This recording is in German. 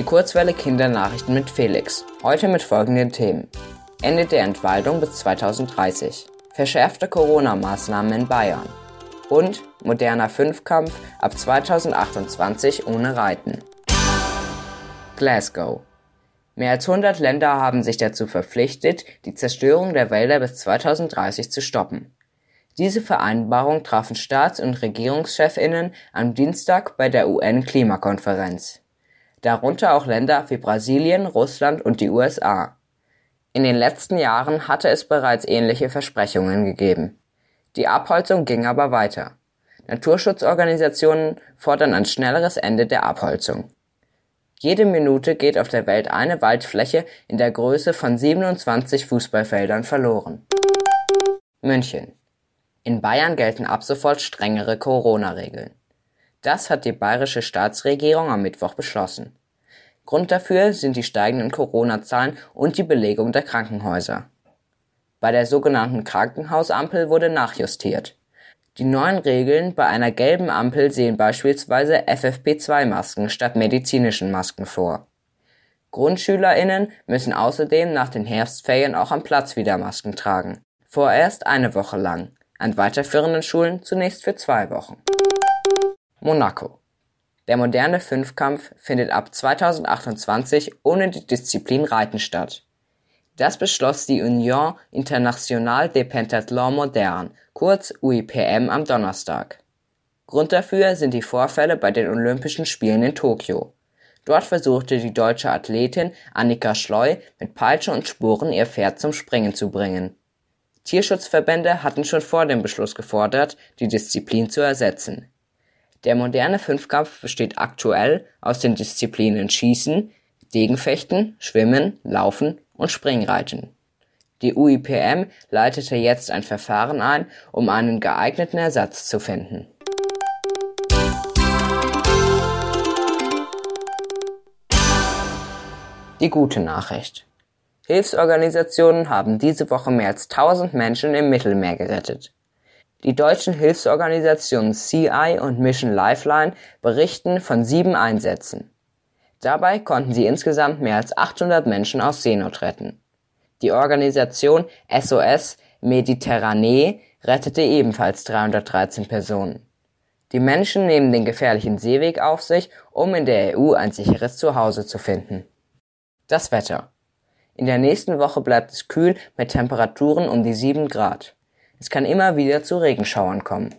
Die Kurzwelle Kindernachrichten mit Felix. Heute mit folgenden Themen. Ende der Entwaldung bis 2030. Verschärfte Corona-Maßnahmen in Bayern. Und moderner Fünfkampf ab 2028 ohne Reiten. Glasgow. Mehr als 100 Länder haben sich dazu verpflichtet, die Zerstörung der Wälder bis 2030 zu stoppen. Diese Vereinbarung trafen Staats- und Regierungschefinnen am Dienstag bei der UN-Klimakonferenz. Darunter auch Länder wie Brasilien, Russland und die USA. In den letzten Jahren hatte es bereits ähnliche Versprechungen gegeben. Die Abholzung ging aber weiter. Naturschutzorganisationen fordern ein schnelleres Ende der Abholzung. Jede Minute geht auf der Welt eine Waldfläche in der Größe von 27 Fußballfeldern verloren. München. In Bayern gelten ab sofort strengere Corona-Regeln. Das hat die bayerische Staatsregierung am Mittwoch beschlossen. Grund dafür sind die steigenden Corona-Zahlen und die Belegung der Krankenhäuser. Bei der sogenannten Krankenhausampel wurde nachjustiert. Die neuen Regeln bei einer gelben Ampel sehen beispielsweise FFP2-Masken statt medizinischen Masken vor. GrundschülerInnen müssen außerdem nach den Herbstferien auch am Platz wieder Masken tragen. Vorerst eine Woche lang, an weiterführenden Schulen zunächst für zwei Wochen. Monaco. Der moderne Fünfkampf findet ab 2028 ohne die Disziplin Reiten statt. Das beschloss die Union Internationale des Pentathlons Modernes, kurz UIPM, am Donnerstag. Grund dafür sind die Vorfälle bei den Olympischen Spielen in Tokio. Dort versuchte die deutsche Athletin Annika Schleu mit Peitsche und Sporen ihr Pferd zum Springen zu bringen. Tierschutzverbände hatten schon vor dem Beschluss gefordert, die Disziplin zu ersetzen. Der moderne Fünfkampf besteht aktuell aus den Disziplinen Schießen, Degenfechten, Schwimmen, Laufen und Springreiten. Die UIPM leitete jetzt ein Verfahren ein, um einen geeigneten Ersatz zu finden. Die gute Nachricht. Hilfsorganisationen haben diese Woche mehr als 1000 Menschen im Mittelmeer gerettet. Die deutschen Hilfsorganisationen CI und Mission Lifeline berichten von sieben Einsätzen. Dabei konnten sie insgesamt mehr als 800 Menschen aus Seenot retten. Die Organisation SOS Mediterranee rettete ebenfalls 313 Personen. Die Menschen nehmen den gefährlichen Seeweg auf sich, um in der EU ein sicheres Zuhause zu finden. Das Wetter. In der nächsten Woche bleibt es kühl mit Temperaturen um die 7 Grad. Es kann immer wieder zu Regenschauern kommen